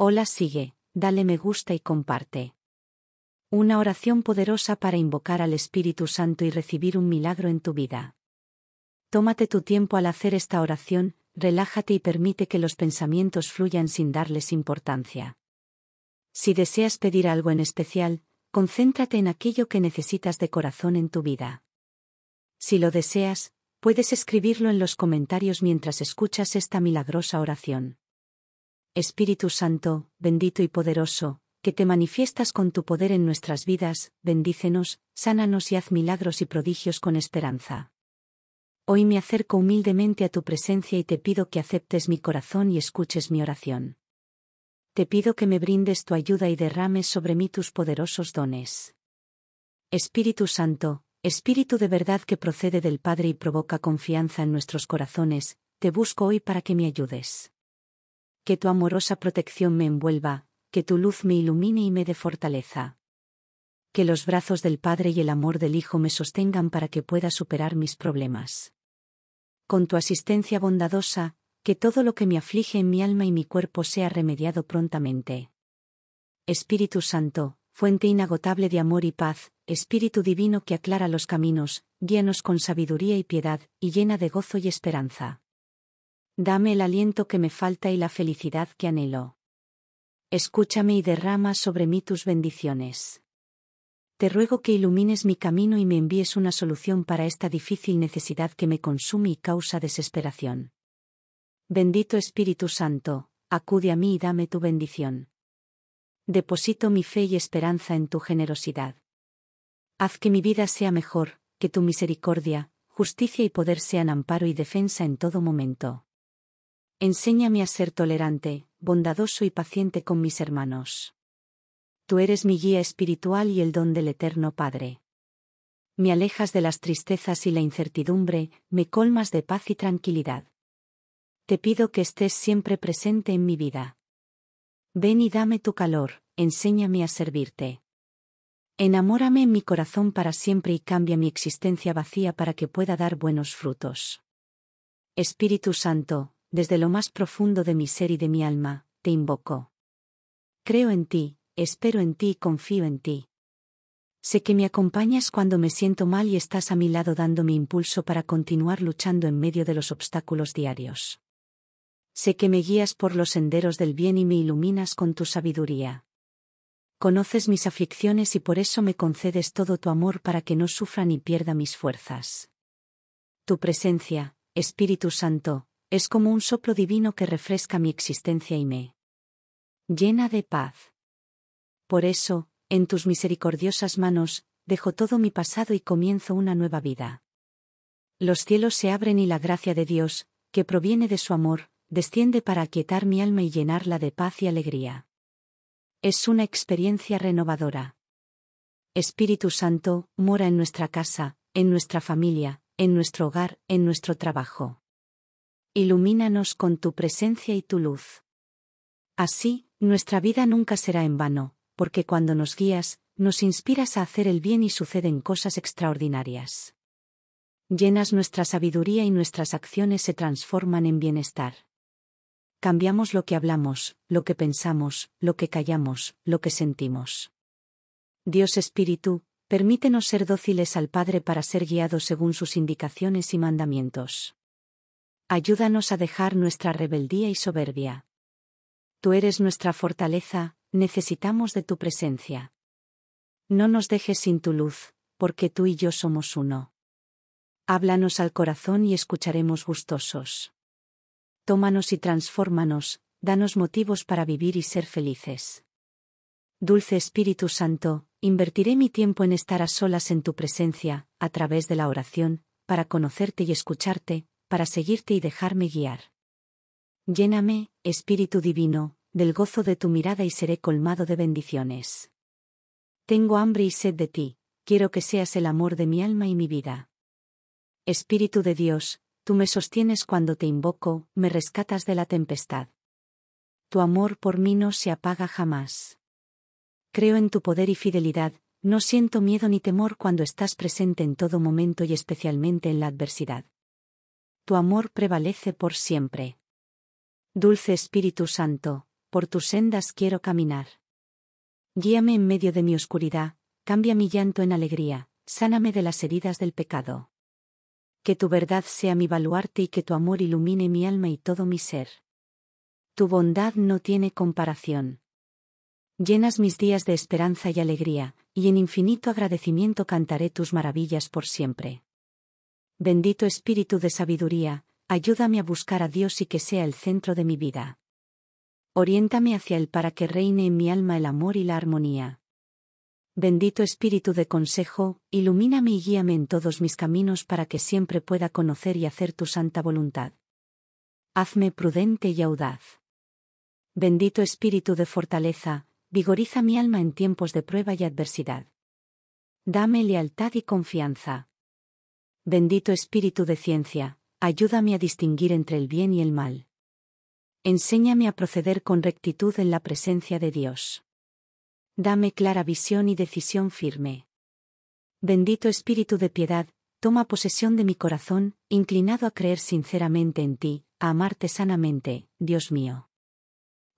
Hola sigue, dale me gusta y comparte. Una oración poderosa para invocar al Espíritu Santo y recibir un milagro en tu vida. Tómate tu tiempo al hacer esta oración, relájate y permite que los pensamientos fluyan sin darles importancia. Si deseas pedir algo en especial, concéntrate en aquello que necesitas de corazón en tu vida. Si lo deseas, puedes escribirlo en los comentarios mientras escuchas esta milagrosa oración. Espíritu Santo, bendito y poderoso, que te manifiestas con tu poder en nuestras vidas, bendícenos, sánanos y haz milagros y prodigios con esperanza. Hoy me acerco humildemente a tu presencia y te pido que aceptes mi corazón y escuches mi oración. Te pido que me brindes tu ayuda y derrames sobre mí tus poderosos dones. Espíritu Santo, Espíritu de verdad que procede del Padre y provoca confianza en nuestros corazones, te busco hoy para que me ayudes que tu amorosa protección me envuelva, que tu luz me ilumine y me dé fortaleza. Que los brazos del Padre y el amor del Hijo me sostengan para que pueda superar mis problemas. Con tu asistencia bondadosa, que todo lo que me aflige en mi alma y mi cuerpo sea remediado prontamente. Espíritu Santo, fuente inagotable de amor y paz, Espíritu Divino que aclara los caminos, guíanos con sabiduría y piedad, y llena de gozo y esperanza. Dame el aliento que me falta y la felicidad que anhelo. Escúchame y derrama sobre mí tus bendiciones. Te ruego que ilumines mi camino y me envíes una solución para esta difícil necesidad que me consume y causa desesperación. Bendito Espíritu Santo, acude a mí y dame tu bendición. Deposito mi fe y esperanza en tu generosidad. Haz que mi vida sea mejor, que tu misericordia, justicia y poder sean amparo y defensa en todo momento. Enséñame a ser tolerante, bondadoso y paciente con mis hermanos. Tú eres mi guía espiritual y el don del Eterno Padre. Me alejas de las tristezas y la incertidumbre, me colmas de paz y tranquilidad. Te pido que estés siempre presente en mi vida. Ven y dame tu calor, enséñame a servirte. Enamórame en mi corazón para siempre y cambia mi existencia vacía para que pueda dar buenos frutos. Espíritu Santo, desde lo más profundo de mi ser y de mi alma, te invoco. Creo en ti, espero en ti y confío en ti. Sé que me acompañas cuando me siento mal y estás a mi lado dándome impulso para continuar luchando en medio de los obstáculos diarios. Sé que me guías por los senderos del bien y me iluminas con tu sabiduría. Conoces mis aflicciones y por eso me concedes todo tu amor para que no sufra ni pierda mis fuerzas. Tu presencia, Espíritu Santo, es como un soplo divino que refresca mi existencia y me llena de paz. Por eso, en tus misericordiosas manos, dejo todo mi pasado y comienzo una nueva vida. Los cielos se abren y la gracia de Dios, que proviene de su amor, desciende para aquietar mi alma y llenarla de paz y alegría. Es una experiencia renovadora. Espíritu Santo, mora en nuestra casa, en nuestra familia, en nuestro hogar, en nuestro trabajo ilumínanos con tu presencia y tu luz. Así, nuestra vida nunca será en vano, porque cuando nos guías, nos inspiras a hacer el bien y suceden cosas extraordinarias. Llenas nuestra sabiduría y nuestras acciones se transforman en bienestar. Cambiamos lo que hablamos, lo que pensamos, lo que callamos, lo que sentimos. Dios Espíritu, permítenos ser dóciles al Padre para ser guiados según sus indicaciones y mandamientos. Ayúdanos a dejar nuestra rebeldía y soberbia. Tú eres nuestra fortaleza, necesitamos de tu presencia. No nos dejes sin tu luz, porque tú y yo somos uno. Háblanos al corazón y escucharemos gustosos. Tómanos y transfórmanos, danos motivos para vivir y ser felices. Dulce Espíritu Santo, invertiré mi tiempo en estar a solas en tu presencia, a través de la oración, para conocerte y escucharte, para seguirte y dejarme guiar. Lléname, Espíritu Divino, del gozo de tu mirada y seré colmado de bendiciones. Tengo hambre y sed de ti, quiero que seas el amor de mi alma y mi vida. Espíritu de Dios, tú me sostienes cuando te invoco, me rescatas de la tempestad. Tu amor por mí no se apaga jamás. Creo en tu poder y fidelidad, no siento miedo ni temor cuando estás presente en todo momento y especialmente en la adversidad. Tu amor prevalece por siempre. Dulce Espíritu Santo, por tus sendas quiero caminar. Guíame en medio de mi oscuridad, cambia mi llanto en alegría, sáname de las heridas del pecado. Que tu verdad sea mi baluarte y que tu amor ilumine mi alma y todo mi ser. Tu bondad no tiene comparación. Llenas mis días de esperanza y alegría, y en infinito agradecimiento cantaré tus maravillas por siempre. Bendito Espíritu de sabiduría, ayúdame a buscar a Dios y que sea el centro de mi vida. Oriéntame hacia Él para que reine en mi alma el amor y la armonía. Bendito Espíritu de consejo, ilumíname y guíame en todos mis caminos para que siempre pueda conocer y hacer tu santa voluntad. Hazme prudente y audaz. Bendito Espíritu de fortaleza, vigoriza mi alma en tiempos de prueba y adversidad. Dame lealtad y confianza. Bendito Espíritu de ciencia, ayúdame a distinguir entre el bien y el mal. Enséñame a proceder con rectitud en la presencia de Dios. Dame clara visión y decisión firme. Bendito Espíritu de piedad, toma posesión de mi corazón, inclinado a creer sinceramente en ti, a amarte sanamente, Dios mío.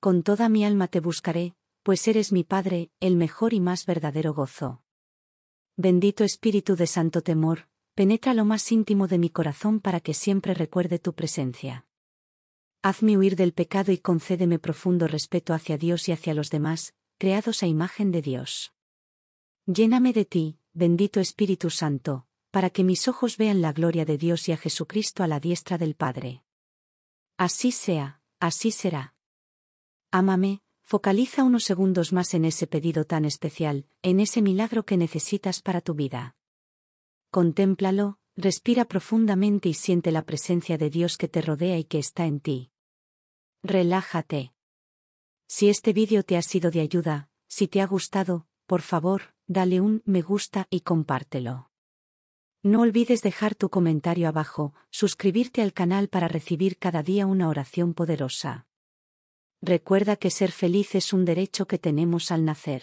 Con toda mi alma te buscaré, pues eres mi Padre, el mejor y más verdadero gozo. Bendito Espíritu de santo temor, penetra lo más íntimo de mi corazón para que siempre recuerde tu presencia. Hazme huir del pecado y concédeme profundo respeto hacia Dios y hacia los demás, creados a imagen de Dios. Lléname de ti, bendito Espíritu Santo, para que mis ojos vean la gloria de Dios y a Jesucristo a la diestra del Padre. Así sea, así será. Ámame, Focaliza unos segundos más en ese pedido tan especial, en ese milagro que necesitas para tu vida. Contémplalo, respira profundamente y siente la presencia de Dios que te rodea y que está en ti. Relájate. Si este vídeo te ha sido de ayuda, si te ha gustado, por favor, dale un me gusta y compártelo. No olvides dejar tu comentario abajo, suscribirte al canal para recibir cada día una oración poderosa. Recuerda que ser feliz es un derecho que tenemos al nacer.